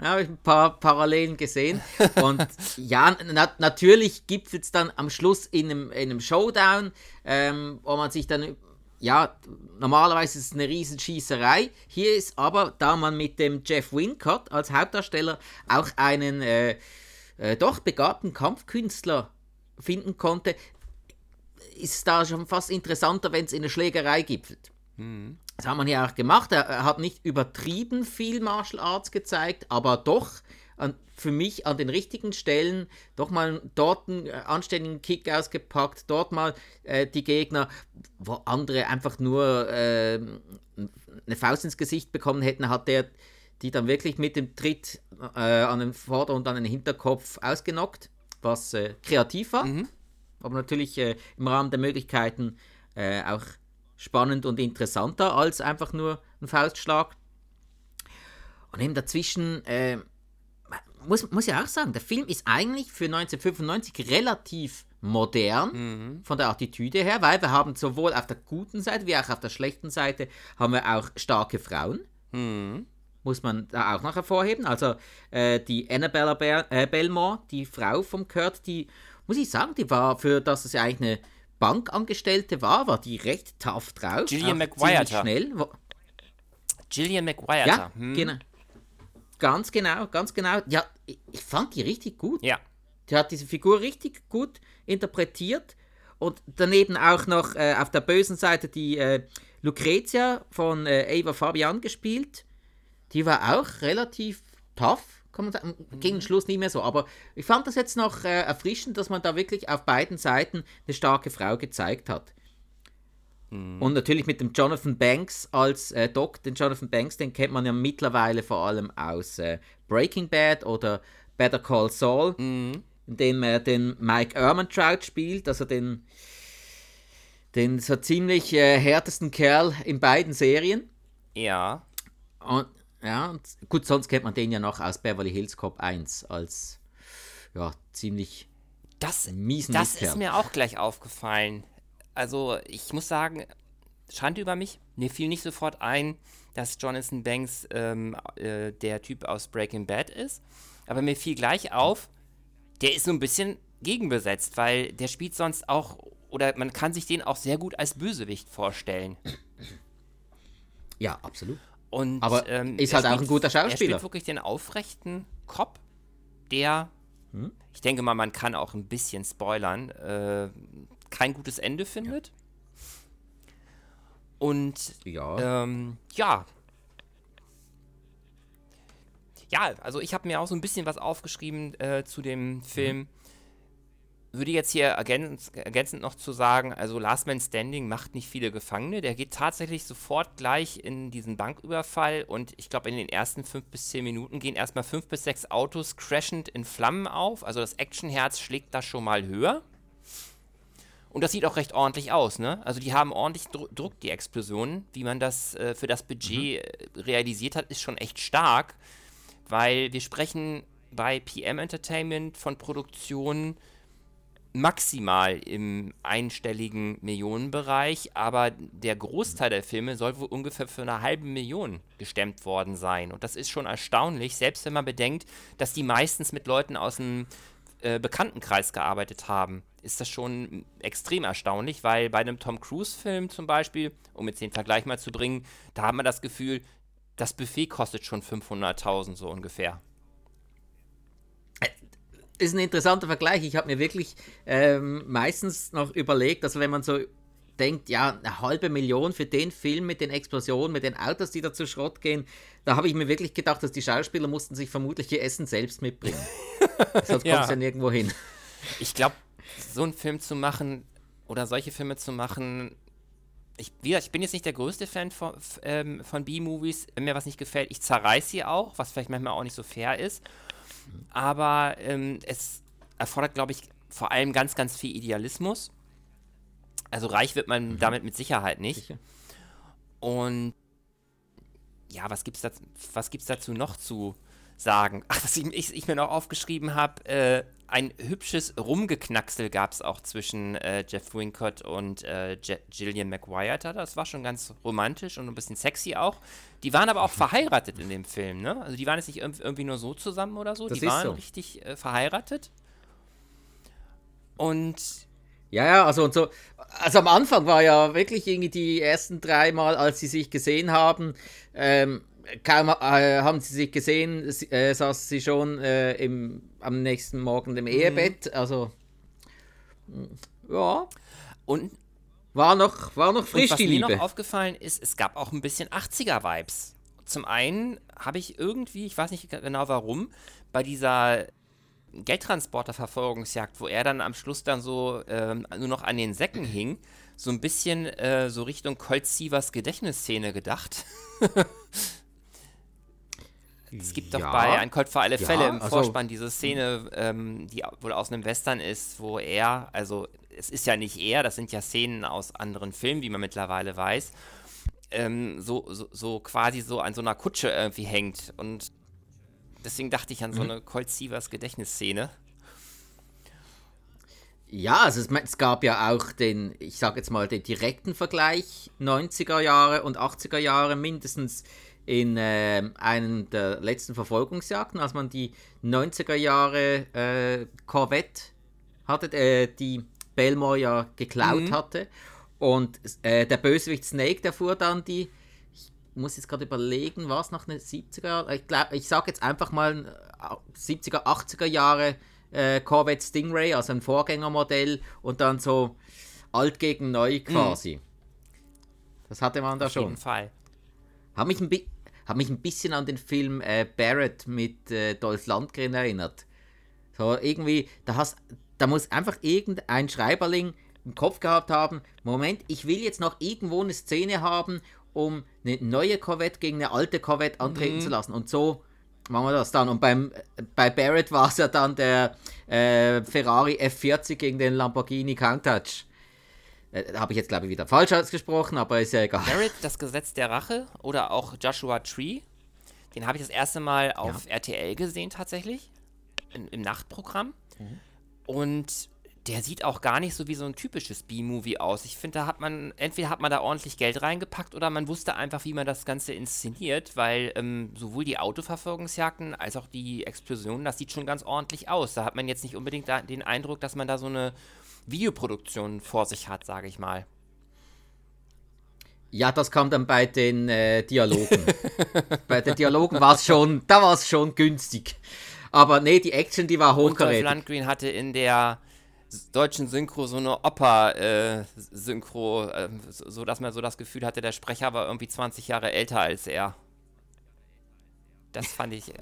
Ja, habe ich ein paar Parallelen gesehen. Und ja, na, natürlich gibt es dann am Schluss in einem, in einem Showdown, ähm, wo man sich dann, ja, normalerweise ist es eine Riesenschießerei. Hier ist aber, da man mit dem Jeff Wincott als Hauptdarsteller auch einen äh, äh, doch begabten Kampfkünstler finden konnte, ist es da schon fast interessanter, wenn es in eine Schlägerei gipfelt. Mhm. Das hat man hier auch gemacht. Er, hat nicht übertrieben viel Martial Arts gezeigt, aber doch an, für mich an den richtigen Stellen doch mal dort einen äh, anständigen Kick ausgepackt, dort mal äh, die Gegner, wo andere einfach nur äh, eine Faust ins Gesicht bekommen hätten, hat der die dann wirklich mit dem Tritt äh, an den Vorder- und an den Hinterkopf ausgenockt, was äh, kreativ war, mhm. aber natürlich äh, im Rahmen der Möglichkeiten auch spannend und interessanter als einfach nur ein Faustschlag. Und eben dazwischen, äh, muss, muss ja auch sagen, der Film ist eigentlich für 1995 relativ modern mhm. von der Attitüde her, weil wir haben sowohl auf der guten Seite wie auch auf der schlechten Seite haben wir auch starke Frauen. Mhm. Muss man da auch noch hervorheben. Also äh, die Annabella Be äh, Belmore, die Frau vom Kurt, die, muss ich sagen, die war für, dass es ja eigentlich eine Bankangestellte war, war die recht tough drauf. Gillian McGuire. schnell. Gillian McGuire. Ja, hm. genau. Ganz genau, ganz genau. Ja, ich fand die richtig gut. Ja. Die hat diese Figur richtig gut interpretiert. Und daneben auch noch äh, auf der bösen Seite die äh, Lucrezia von äh, Ava Fabian gespielt. Die war auch relativ tough kann man sagen, gegen den Schluss nicht mehr so. Aber ich fand das jetzt noch äh, erfrischend, dass man da wirklich auf beiden Seiten eine starke Frau gezeigt hat. Mhm. Und natürlich mit dem Jonathan Banks als äh, Doc. Den Jonathan Banks, den kennt man ja mittlerweile vor allem aus äh, Breaking Bad oder Better Call Saul, mhm. in dem er den Mike Ehrmantraut spielt, also den, den so ziemlich äh, härtesten Kerl in beiden Serien. Ja. Und ja, und gut, sonst kennt man den ja noch aus Beverly Hills Cop 1 als ja, ziemlich das, miesen Das Lichtkerl. ist mir auch gleich aufgefallen. Also, ich muss sagen, Schande über mich, mir fiel nicht sofort ein, dass Jonathan Banks ähm, äh, der Typ aus Breaking Bad ist. Aber mir fiel gleich auf, der ist so ein bisschen gegenbesetzt, weil der spielt sonst auch, oder man kann sich den auch sehr gut als Bösewicht vorstellen. Ja, absolut. Und, Aber ähm, ist halt spielt, auch ein guter Schauspieler. Er spielt wirklich den aufrechten Cop, der, hm? ich denke mal, man kann auch ein bisschen spoilern, äh, kein gutes Ende findet. Ja. Und ja, ähm, ja. Ja, also ich habe mir auch so ein bisschen was aufgeschrieben äh, zu dem Film. Mhm würde jetzt hier ergänz, ergänzend noch zu sagen, also Last Man Standing macht nicht viele Gefangene. Der geht tatsächlich sofort gleich in diesen Banküberfall und ich glaube, in den ersten fünf bis zehn Minuten gehen erstmal fünf bis sechs Autos crashend in Flammen auf. Also das Actionherz schlägt da schon mal höher. Und das sieht auch recht ordentlich aus, ne? Also die haben ordentlich Dru Druck, die Explosionen. Wie man das äh, für das Budget mhm. realisiert hat, ist schon echt stark. Weil wir sprechen bei PM Entertainment von Produktionen maximal im einstelligen Millionenbereich, aber der Großteil der Filme soll wohl ungefähr für eine halbe Million gestemmt worden sein. Und das ist schon erstaunlich, selbst wenn man bedenkt, dass die meistens mit Leuten aus dem äh, Bekanntenkreis gearbeitet haben. Ist das schon extrem erstaunlich, weil bei einem Tom Cruise-Film zum Beispiel, um jetzt den Vergleich mal zu bringen, da hat man das Gefühl, das Buffet kostet schon 500.000 so ungefähr ist ein interessanter Vergleich. Ich habe mir wirklich ähm, meistens noch überlegt, dass wenn man so denkt, ja, eine halbe Million für den Film mit den Explosionen, mit den Autos, die da zu Schrott gehen, da habe ich mir wirklich gedacht, dass die Schauspieler mussten sich vermutlich ihr Essen selbst mitbringen. Sonst ja. kommst du ja nirgendwo hin. Ich glaube, so einen Film zu machen oder solche Filme zu machen, ich, wieder, ich bin jetzt nicht der größte Fan von, ähm, von B-Movies. Wenn mir was nicht gefällt, ich zerreiß sie auch, was vielleicht manchmal auch nicht so fair ist aber ähm, es erfordert, glaube ich, vor allem ganz, ganz viel Idealismus. Also reich wird man mhm. damit mit Sicherheit nicht. Sicher. Und ja, was gibt's dazu, was gibt's dazu noch zu sagen? Ach, was ich, ich, ich mir noch aufgeschrieben habe, äh, ein hübsches Rumgeknacksel gab es auch zwischen äh, Jeff Wincott und äh, Gillian McGuire. Das war schon ganz romantisch und ein bisschen sexy auch. Die waren aber auch verheiratet in dem Film, ne? Also die waren jetzt nicht irgendwie nur so zusammen oder so. Das die waren so. richtig äh, verheiratet. Und ja, ja, also und so, also am Anfang war ja wirklich irgendwie die ersten drei Mal, als sie sich gesehen haben, ähm, kaum äh, haben sie sich gesehen, äh, saß sie schon äh, im, am nächsten Morgen im Ehebett. Mhm. Also, mm, ja. Und war noch, war noch frisch, was die Liebe. mir noch aufgefallen ist, es gab auch ein bisschen 80er-Vibes. Zum einen habe ich irgendwie, ich weiß nicht genau warum, bei dieser Geldtransporter-Verfolgungsjagd, wo er dann am Schluss dann so ähm, nur noch an den Säcken hing, so ein bisschen äh, so Richtung Colt Sievers Gedächtnisszene gedacht. Es gibt ja. doch bei Ein Colt für alle Fälle ja, im also, Vorspann diese Szene, ähm, die wohl aus einem Western ist, wo er, also es ist ja nicht er, das sind ja Szenen aus anderen Filmen, wie man mittlerweile weiß, ähm, so, so, so, quasi so an so einer Kutsche irgendwie hängt. Und deswegen dachte ich an so mhm. eine Colt Sievers Gedächtnisszene. Ja, also es, es, gab ja auch den, ich sag jetzt mal, den direkten Vergleich 90er Jahre und 80er Jahre mindestens in äh, einem der letzten Verfolgungsjagden, als man die 90er Jahre äh, Corvette hatte, äh, die Belmore ja geklaut mhm. hatte. Und äh, der Bösewicht Snake, der fuhr dann die, ich muss jetzt gerade überlegen, war es noch eine 70er, ich, ich sag jetzt einfach mal 70er, 80er Jahre äh, Corvette Stingray, also ein Vorgängermodell und dann so alt gegen neu quasi. Mhm. Das hatte man da Auf schon. Auf jeden Fall. Hat mich ein, hat mich ein bisschen an den Film äh, Barrett mit äh, Dolph Lundgren erinnert. So irgendwie, da, hast, da muss einfach irgendein Schreiberling im Kopf gehabt haben, Moment, ich will jetzt noch irgendwo eine Szene haben, um eine neue Corvette gegen eine alte Corvette antreten mhm. zu lassen. Und so machen wir das dann. Und beim, bei Barrett war es ja dann der äh, Ferrari F40 gegen den Lamborghini Countach. Äh, Habe ich jetzt, glaube ich, wieder falsch ausgesprochen, aber ist ja egal. Barrett, das Gesetz der Rache oder auch Joshua Tree, den habe ich das erste Mal auf ja. RTL gesehen tatsächlich, in, im Nachtprogramm. Mhm. Und der sieht auch gar nicht so wie so ein typisches B-Movie aus. Ich finde, da hat man, entweder hat man da ordentlich Geld reingepackt oder man wusste einfach, wie man das Ganze inszeniert, weil ähm, sowohl die Autoverfolgungsjagden als auch die Explosionen, das sieht schon ganz ordentlich aus. Da hat man jetzt nicht unbedingt den Eindruck, dass man da so eine Videoproduktion vor sich hat, sage ich mal. Ja, das kam dann bei den äh, Dialogen. bei den Dialogen war es schon, da war es schon günstig. Aber nee, die Action, die war hochkarätig. Und Landgreen hatte in der deutschen Synchro so eine Oper-Synchro, äh, äh, so dass man so das Gefühl hatte, der Sprecher war irgendwie 20 Jahre älter als er. Das fand ich.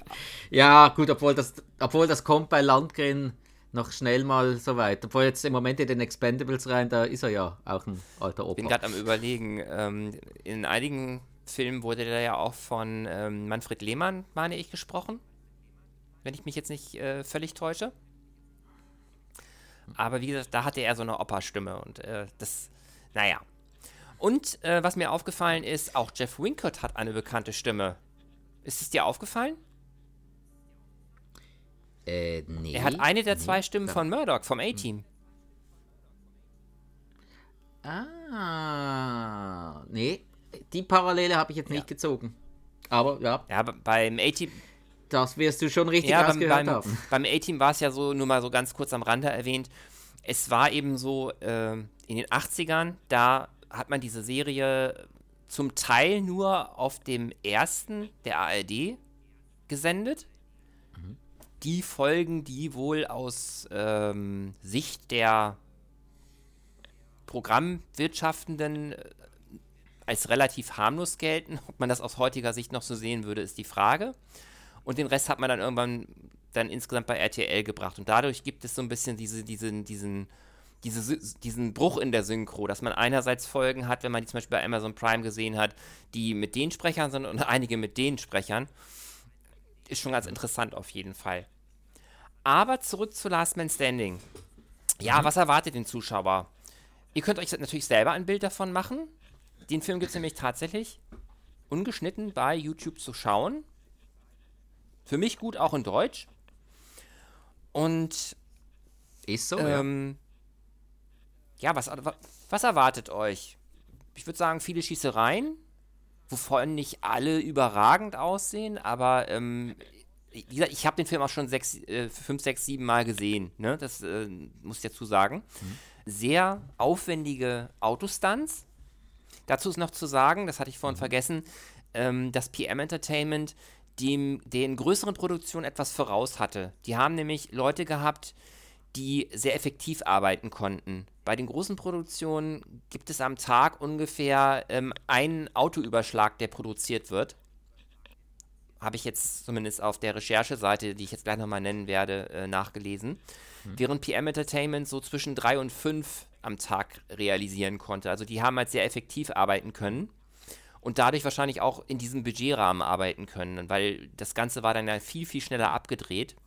ja, gut, obwohl das, obwohl das kommt bei Landgren noch schnell mal so weit. Obwohl jetzt im Moment in den Expendables rein, da ist er ja auch ein alter Opa. Ich bin gerade am überlegen, ähm, in einigen Filmen wurde der ja auch von ähm, Manfred Lehmann, meine ich, gesprochen. Wenn ich mich jetzt nicht äh, völlig täusche. Aber wie gesagt, da hatte er so eine Opa-Stimme und äh, das, naja. Und äh, was mir aufgefallen ist, auch Jeff Wincott hat eine bekannte Stimme. Ist es dir aufgefallen? Äh, nee. Er hat eine der nee, zwei Stimmen von Murdoch, vom A-Team. Ah, nee, die Parallele habe ich jetzt nicht ja. gezogen. Aber ja. Ja, beim A-Team. Das wirst du schon richtig ja, rausgehört beim, haben. Beim A-Team war es ja so, nur mal so ganz kurz am Rande erwähnt, es war eben so äh, in den 80ern, da hat man diese Serie zum Teil nur auf dem ersten der ARD gesendet. Die Folgen, die wohl aus ähm, Sicht der Programmwirtschaftenden äh, als relativ harmlos gelten. Ob man das aus heutiger Sicht noch so sehen würde, ist die Frage. Und den Rest hat man dann irgendwann dann insgesamt bei RTL gebracht. Und dadurch gibt es so ein bisschen diese, diesen, diesen, diese, diesen Bruch in der Synchro, dass man einerseits Folgen hat, wenn man die zum Beispiel bei Amazon Prime gesehen hat, die mit den Sprechern sind und einige mit den Sprechern. Ist schon ganz interessant auf jeden Fall. Aber zurück zu Last Man Standing. Ja, mhm. was erwartet den Zuschauer? Ihr könnt euch natürlich selber ein Bild davon machen. Den Film gibt es nämlich tatsächlich ungeschnitten bei YouTube zu schauen. Für mich gut auch in Deutsch. Und. Ist so, ähm, ja. ja. was, was erwartet euch? Ich würde sagen, viele Schießereien, wovon nicht alle überragend aussehen, aber ähm, wie gesagt, ich habe den Film auch schon sechs, äh, fünf, sechs, sieben Mal gesehen. Ne? Das äh, muss ich dazu sagen. Mhm. Sehr aufwendige Autostunts. Dazu ist noch zu sagen, das hatte ich vorhin mhm. vergessen, ähm, dass PM Entertainment dem, den größeren Produktionen etwas voraus hatte. Die haben nämlich Leute gehabt, die sehr effektiv arbeiten konnten. Bei den großen Produktionen gibt es am Tag ungefähr ähm, einen Autoüberschlag, der produziert wird. Habe ich jetzt zumindest auf der Rechercheseite, die ich jetzt gleich nochmal nennen werde, äh, nachgelesen. Hm. Während PM Entertainment so zwischen drei und fünf am Tag realisieren konnte. Also die haben halt sehr effektiv arbeiten können und dadurch wahrscheinlich auch in diesem Budgetrahmen arbeiten können, weil das Ganze war dann ja viel, viel schneller abgedreht.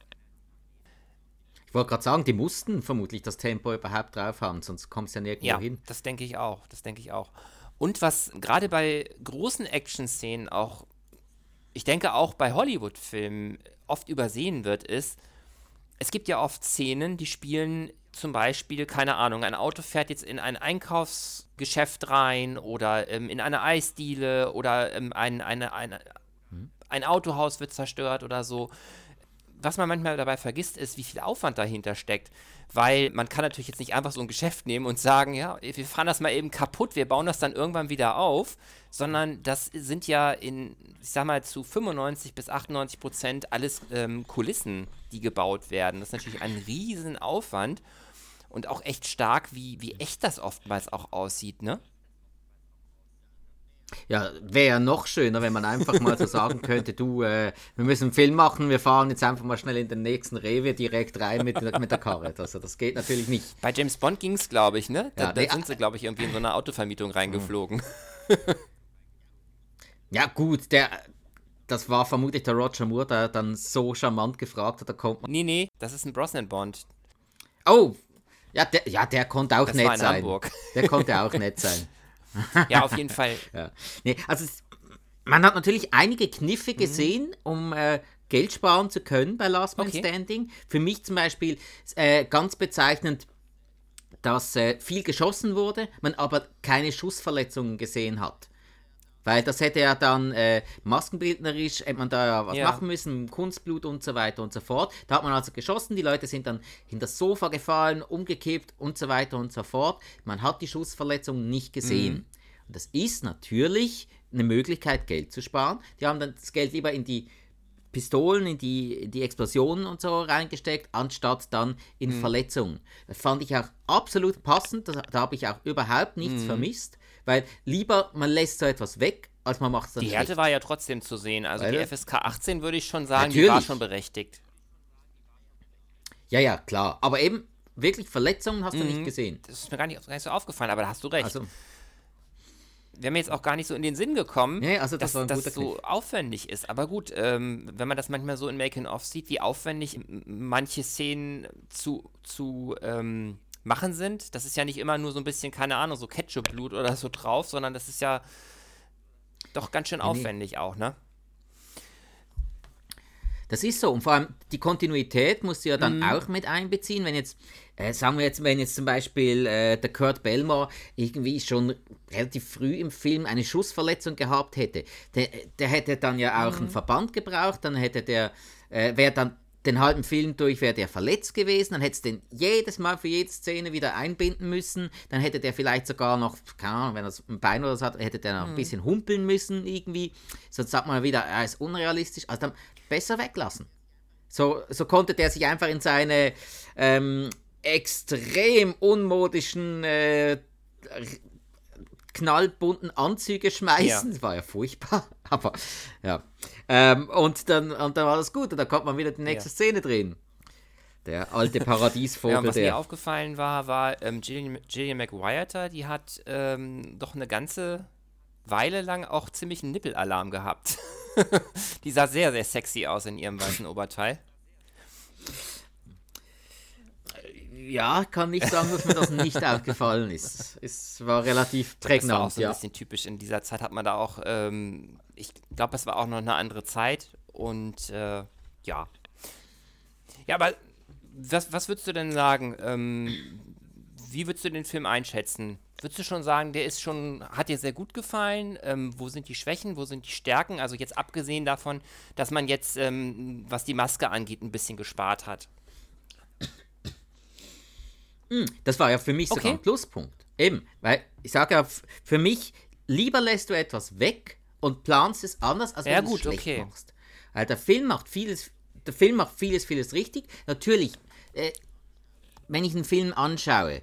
Ich wollte gerade sagen, die mussten vermutlich das Tempo überhaupt drauf haben, sonst kommt es ja nirgendwo ja, hin. Das denke ich auch, das denke ich auch. Und was gerade bei großen Action-Szenen auch, ich denke auch bei Hollywood-Filmen oft übersehen wird, ist, es gibt ja oft Szenen, die spielen zum Beispiel, keine Ahnung, ein Auto fährt jetzt in ein Einkaufsgeschäft rein oder ähm, in eine Eisdiele oder ähm, ein, eine, eine, hm. ein Autohaus wird zerstört oder so. Was man manchmal dabei vergisst, ist, wie viel Aufwand dahinter steckt. Weil man kann natürlich jetzt nicht einfach so ein Geschäft nehmen und sagen, ja, wir fahren das mal eben kaputt, wir bauen das dann irgendwann wieder auf, sondern das sind ja in, ich sag mal, zu 95 bis 98 Prozent alles ähm, Kulissen, die gebaut werden. Das ist natürlich ein riesen Aufwand und auch echt stark, wie, wie echt das oftmals auch aussieht, ne? Ja, wäre ja noch schöner, wenn man einfach mal so sagen könnte, du, äh, wir müssen einen Film machen, wir fahren jetzt einfach mal schnell in den nächsten Rewe direkt rein mit, mit der Karre. Also das geht natürlich nicht. Bei James Bond ging es, glaube ich, ne? Da, ja, da nee, sind sie, glaube ich, irgendwie in so eine Autovermietung reingeflogen. ja, gut, der, das war vermutlich der Roger Moore, der dann so charmant gefragt hat, da kommt man. Nee, nee, das ist ein Brosnan-Bond. Oh, ja, der, ja, der konnte auch das nett sein. Der konnte auch nett sein. ja, auf jeden Fall. Ja. Nee, also es, man hat natürlich einige Kniffe mhm. gesehen, mhm. um äh, Geld sparen zu können bei Last Man okay. Standing. Für mich zum Beispiel äh, ganz bezeichnend, dass äh, viel geschossen wurde, man aber keine Schussverletzungen gesehen hat. Weil das hätte ja dann äh, maskenbildnerisch, hätte man da ja was ja. machen müssen, Kunstblut und so weiter und so fort. Da hat man also geschossen, die Leute sind dann hinter das Sofa gefallen, umgekippt und so weiter und so fort. Man hat die Schussverletzung nicht gesehen. Mhm. Und das ist natürlich eine Möglichkeit, Geld zu sparen. Die haben dann das Geld lieber in die Pistolen, in die, in die Explosionen und so reingesteckt, anstatt dann in mhm. Verletzungen. Das fand ich auch absolut passend, da, da habe ich auch überhaupt nichts mhm. vermisst. Weil lieber man lässt so etwas weg, als man macht es dann Die Härte war ja trotzdem zu sehen. Also Weil, die FSK 18 würde ich schon sagen, natürlich. die war schon berechtigt. Ja, ja, klar. Aber eben, wirklich Verletzungen hast mhm. du nicht mhm. gesehen. Das ist mir gar nicht, gar nicht so aufgefallen, aber da hast du recht. Also, wäre mir jetzt auch gar nicht so in den Sinn gekommen, nee, also das dass das so Kniff. aufwendig ist. Aber gut, ähm, wenn man das manchmal so in Making-of sieht, wie aufwendig manche Szenen zu, zu ähm, machen sind. Das ist ja nicht immer nur so ein bisschen, keine Ahnung, so Ketchup-Blut oder so drauf, sondern das ist ja doch ganz schön aufwendig nee. auch, ne? Das ist so. Und vor allem die Kontinuität musst du ja dann mm. auch mit einbeziehen. Wenn jetzt, äh, sagen wir jetzt, wenn jetzt zum Beispiel äh, der Kurt Belmore irgendwie schon relativ früh im Film eine Schussverletzung gehabt hätte, der, der hätte dann ja auch mm. einen Verband gebraucht, dann hätte der, äh, wäre dann den halben Film durch wäre der verletzt gewesen, dann hätte es den jedes Mal für jede Szene wieder einbinden müssen, dann hätte der vielleicht sogar noch, keine Ahnung, wenn er ein Bein oder so hat, hätte der noch mhm. ein bisschen humpeln müssen irgendwie, sonst sagt man wieder, er ist unrealistisch, also dann besser weglassen. So, so konnte der sich einfach in seine ähm, extrem unmodischen äh, knallbunten Anzüge schmeißen. Ja. Das war ja furchtbar. Aber ja. Ähm, und, dann, und dann war das gut. Und dann konnte man wieder die nächste ja. Szene drehen. Der alte Paradiesvogel. ja, was der. mir aufgefallen war, war ähm, Gillian, Gillian McWhirter, die hat ähm, doch eine ganze Weile lang auch ziemlich einen Nippelalarm gehabt. die sah sehr, sehr sexy aus in ihrem weißen Oberteil. Ja, kann nicht sagen, dass mir das nicht aufgefallen ist. Es war relativ prägnant. Das war auch so ein ja. bisschen typisch. In dieser Zeit hat man da auch, ähm, ich glaube, es war auch noch eine andere Zeit. Und äh, ja. Ja, aber was, was würdest du denn sagen? Ähm, wie würdest du den Film einschätzen? Würdest du schon sagen, der ist schon, hat dir sehr gut gefallen? Ähm, wo sind die Schwächen, wo sind die Stärken? Also jetzt abgesehen davon, dass man jetzt, ähm, was die Maske angeht, ein bisschen gespart hat. Hm, das war ja für mich sogar okay. ein Pluspunkt. Eben, weil ich sage ja, für mich, lieber lässt du etwas weg und planst es anders, als wenn ja, du es schlecht okay. machst. Weil der Film macht vieles, der Film macht vieles, vieles richtig. Natürlich, äh, wenn ich einen Film anschaue,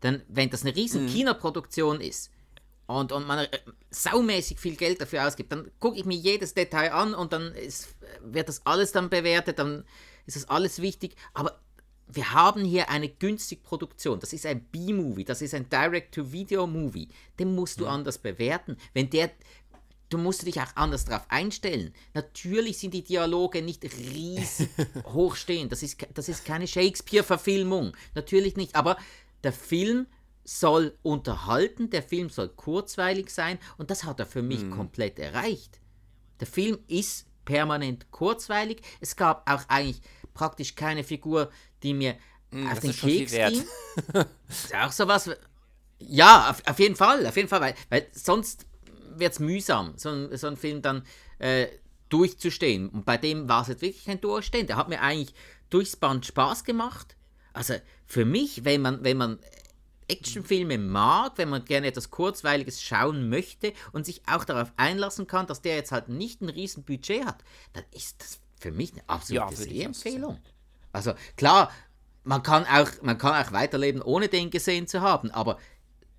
dann, wenn das eine riesen mhm. Kinoproduktion ist und, und man äh, saumäßig viel Geld dafür ausgibt, dann gucke ich mir jedes Detail an und dann ist, wird das alles dann bewertet, dann ist das alles wichtig. Aber wir haben hier eine günstige Produktion. Das ist ein B-Movie, das ist ein Direct-to-Video-Movie. Den musst du ja. anders bewerten. Wenn der, du musst dich auch anders darauf einstellen. Natürlich sind die Dialoge nicht riesig hochstehend. Das ist, das ist keine Shakespeare-Verfilmung. Natürlich nicht. Aber der Film soll unterhalten, der Film soll kurzweilig sein und das hat er für mich mhm. komplett erreicht. Der Film ist permanent kurzweilig. Es gab auch eigentlich praktisch keine Figur, die mir mm, auf den Keks ging. ist auch sowas. Ja, auf, auf, jeden Fall, auf jeden Fall, weil, weil sonst wird es mühsam, so, so einen Film dann äh, durchzustehen. Und bei dem war es jetzt wirklich kein Durchstehen. Der hat mir eigentlich durchs Band Spaß gemacht. Also für mich, wenn man, wenn man Actionfilme mag, wenn man gerne etwas Kurzweiliges schauen möchte und sich auch darauf einlassen kann, dass der jetzt halt nicht ein riesen Budget hat, dann ist das für mich eine absolute ja, Sehempfehlung. Also klar, man kann, auch, man kann auch weiterleben, ohne den gesehen zu haben, aber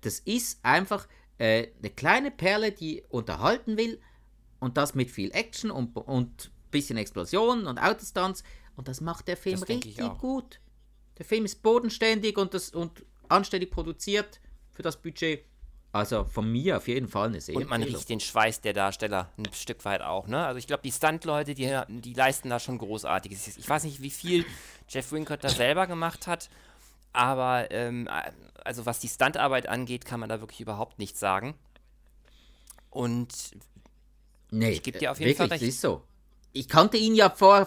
das ist einfach äh, eine kleine Perle, die unterhalten will und das mit viel Action und, und bisschen Explosionen und Autostunts und das macht der Film richtig gut. Der Film ist bodenständig und, das, und anständig produziert für das Budget. Also von mir auf jeden Fall eine Serie. Und man riecht den Schweiß der Darsteller ein Stück weit auch, ne? Also ich glaube, die Stunt-Leute, die, die leisten da schon Großartiges. Ich weiß nicht, wie viel Jeff Wincott da selber gemacht hat, aber ähm, also was die Stuntarbeit angeht, kann man da wirklich überhaupt nichts sagen. Und nee, ich gebe dir auf jeden wirklich, Fall recht. ist so. Ich kannte ihn ja vor,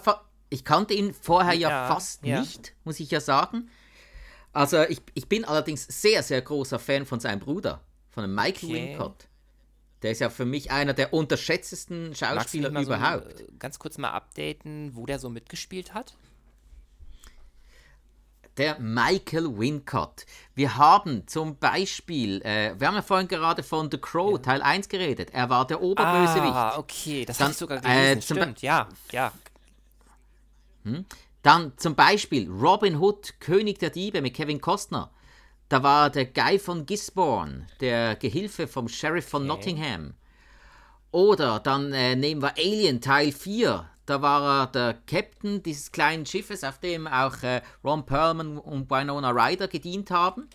ich kannte ihn vorher ja, ja fast ja. nicht, muss ich ja sagen. Also ich, ich bin allerdings sehr, sehr großer Fan von seinem Bruder von einem Michael okay. Wincott. Der ist ja für mich einer der unterschätztesten Schauspieler überhaupt. So, äh, ganz kurz mal updaten, wo der so mitgespielt hat. Der Michael Wincott. Wir haben zum Beispiel, äh, wir haben ja vorhin gerade von The Crow ja. Teil 1 geredet. Er war der Oberbösewicht. Ah, okay, das habe ich sogar gelesen. Äh, Stimmt, ja, ja. Hm? Dann zum Beispiel Robin Hood, König der Diebe mit Kevin Costner. Da war der Guy von Gisborne, der Gehilfe vom Sheriff von okay. Nottingham. Oder dann äh, nehmen wir Alien Teil 4. Da war er der Captain dieses kleinen Schiffes, auf dem auch äh, Ron Perlman und Winona Ryder gedient haben.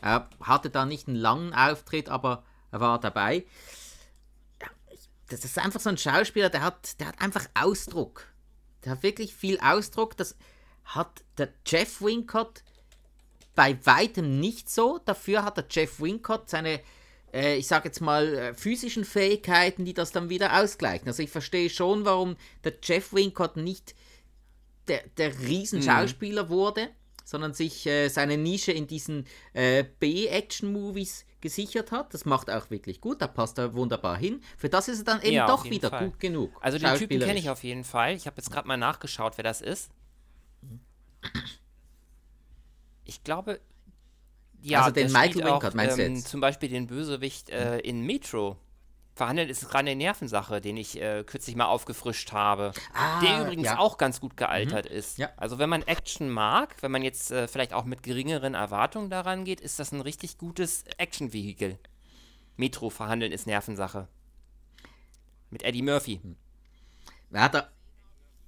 Er hatte da nicht einen langen Auftritt, aber er war dabei. Das ist einfach so ein Schauspieler, der hat, der hat einfach Ausdruck. Der hat wirklich viel Ausdruck. Das hat der Jeff Wincott bei weitem nicht so. Dafür hat der Jeff Wincott seine äh, ich sage jetzt mal, äh, physischen Fähigkeiten, die das dann wieder ausgleichen. Also ich verstehe schon, warum der Jeff Wincott nicht der, der Riesenschauspieler mhm. wurde, sondern sich äh, seine Nische in diesen äh, B-Action-Movies gesichert hat. Das macht auch wirklich gut, da passt er wunderbar hin. Für das ist er dann eben ja, doch wieder Fall. gut genug. Also den Typen kenne ich auf jeden Fall. Ich habe jetzt gerade mal nachgeschaut, wer das ist. Ich glaube, ja, also den Michael Wincott meinst du ähm, jetzt? Zum Beispiel den Bösewicht äh, in Metro. Verhandelt ist gerade eine Nervensache, den ich äh, kürzlich mal aufgefrischt habe. Ah, der übrigens ja. auch ganz gut gealtert mhm. ist. Ja. Also wenn man Action mag, wenn man jetzt äh, vielleicht auch mit geringeren Erwartungen daran geht, ist das ein richtig gutes Action-Vehikel. Metro verhandeln ist Nervensache. Mit Eddie Murphy. Warte,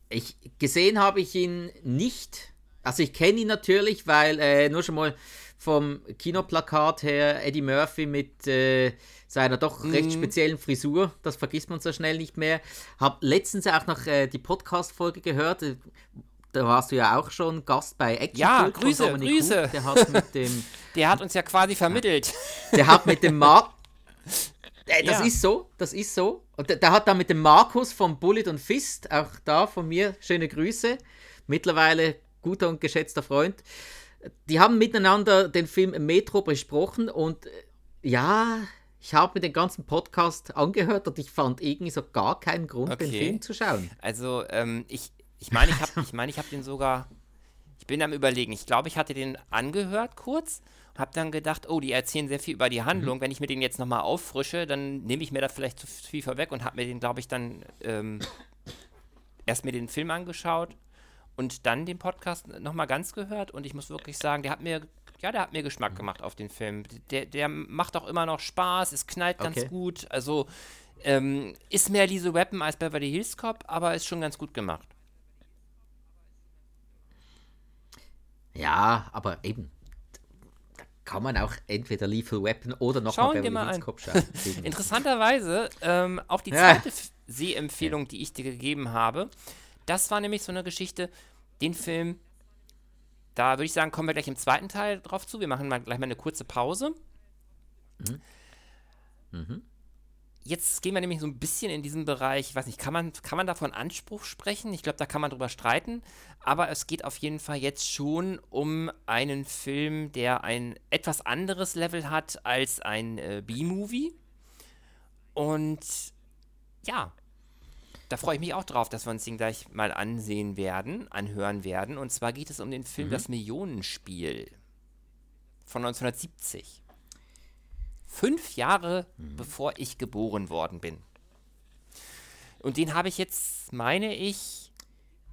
ich gesehen habe ich ihn nicht. Also ich kenne ihn natürlich, weil äh, nur schon mal vom Kinoplakat her Eddie Murphy mit äh, seiner doch mhm. recht speziellen Frisur, das vergisst man so schnell nicht mehr. Hab letztens auch noch äh, die Podcast-Folge gehört, da warst du ja auch schon Gast bei Action Ja, Grüße, Grüße. der hat mit dem... der hat uns ja quasi vermittelt. Der hat mit dem Mark... Äh, das ja. ist so, das ist so. Und der, der, hat da mit dem Markus von Bullet und Fist, auch da von mir, schöne Grüße. Mittlerweile guter und geschätzter Freund die haben miteinander den Film Metro besprochen und äh, ja, ich habe mir den ganzen Podcast angehört und ich fand irgendwie so gar keinen Grund, okay. den Film zu schauen. Also, ähm, ich, ich meine, ich habe ich mein, ich hab den sogar, ich bin am überlegen, ich glaube, ich hatte den angehört kurz und habe dann gedacht, oh, die erzählen sehr viel über die Handlung. Mhm. Wenn ich mir den jetzt nochmal auffrische, dann nehme ich mir da vielleicht zu viel vorweg und habe mir den, glaube ich, dann ähm, erst mir den Film angeschaut und dann den Podcast nochmal ganz gehört und ich muss wirklich sagen, der hat mir, ja, der hat mir Geschmack gemacht auf den Film. Der, der macht auch immer noch Spaß, es knallt ganz okay. gut. Also ähm, ist mehr diese Weapon als Beverly Hills Cop, aber ist schon ganz gut gemacht. Ja, aber eben, da kann man auch entweder Lethal Weapon oder noch Schauen mal Beverly Hills Cop schauen. Interessanterweise, ähm, auch die zweite ja. Sehempfehlung, die ich dir gegeben habe, das war nämlich so eine Geschichte, den Film, da würde ich sagen, kommen wir gleich im zweiten Teil drauf zu. Wir machen mal gleich mal eine kurze Pause. Mhm. Mhm. Jetzt gehen wir nämlich so ein bisschen in diesen Bereich, ich weiß nicht, kann man, kann man da von Anspruch sprechen? Ich glaube, da kann man drüber streiten. Aber es geht auf jeden Fall jetzt schon um einen Film, der ein etwas anderes Level hat als ein äh, B-Movie. Und ja, da freue ich mich auch drauf, dass wir uns den gleich mal ansehen werden, anhören werden. Und zwar geht es um den Film mhm. Das Millionenspiel von 1970. Fünf Jahre mhm. bevor ich geboren worden bin. Und den habe ich jetzt, meine ich,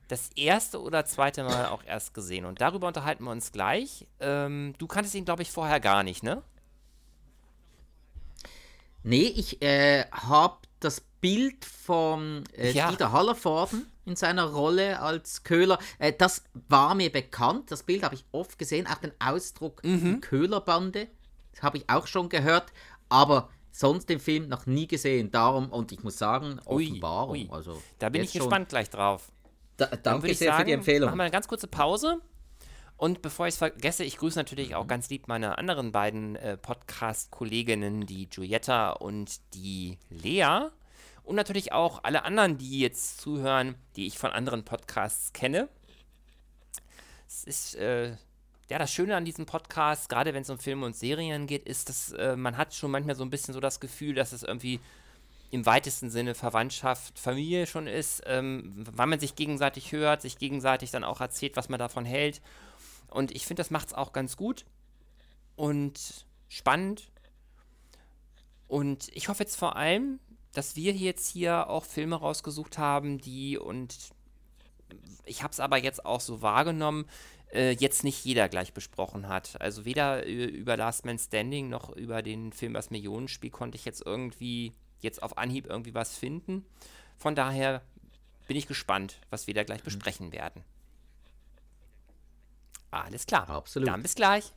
das erste oder zweite Mal auch erst gesehen. Und darüber unterhalten wir uns gleich. Ähm, du kanntest ihn, glaube ich, vorher gar nicht, ne? Nee, ich äh, habe das Bild von äh, ja. Dieter Hallervorden in seiner Rolle als Köhler, äh, das war mir bekannt. Das Bild habe ich oft gesehen, auch den Ausdruck mhm. Köhlerbande, habe ich auch schon gehört, aber sonst den Film noch nie gesehen. Darum, und ich muss sagen, Offenbarung. Ui, ui. Also da bin ich gespannt gleich drauf. Da, danke sehr sagen, für die Empfehlung. Machen wir eine ganz kurze Pause. Und bevor ich es vergesse, ich grüße natürlich auch mhm. ganz lieb meine anderen beiden äh, Podcast-Kolleginnen, die Giulietta und die Lea. Und natürlich auch alle anderen, die jetzt zuhören, die ich von anderen Podcasts kenne. Es ist, äh, ja, das Schöne an diesem Podcast, gerade wenn es um Filme und Serien geht, ist, dass äh, man hat schon manchmal so ein bisschen so das Gefühl, dass es irgendwie im weitesten Sinne Verwandtschaft, Familie schon ist, ähm, weil man sich gegenseitig hört, sich gegenseitig dann auch erzählt, was man davon hält. Und ich finde, das macht es auch ganz gut und spannend. Und ich hoffe jetzt vor allem, dass wir jetzt hier auch Filme rausgesucht haben, die und ich habe es aber jetzt auch so wahrgenommen, äh, jetzt nicht jeder gleich besprochen hat. Also weder über Last Man Standing noch über den Film Das Millionenspiel konnte ich jetzt irgendwie jetzt auf Anhieb irgendwie was finden. Von daher bin ich gespannt, was wir da gleich mhm. besprechen werden. Alles klar. Absolut. Dann bis gleich.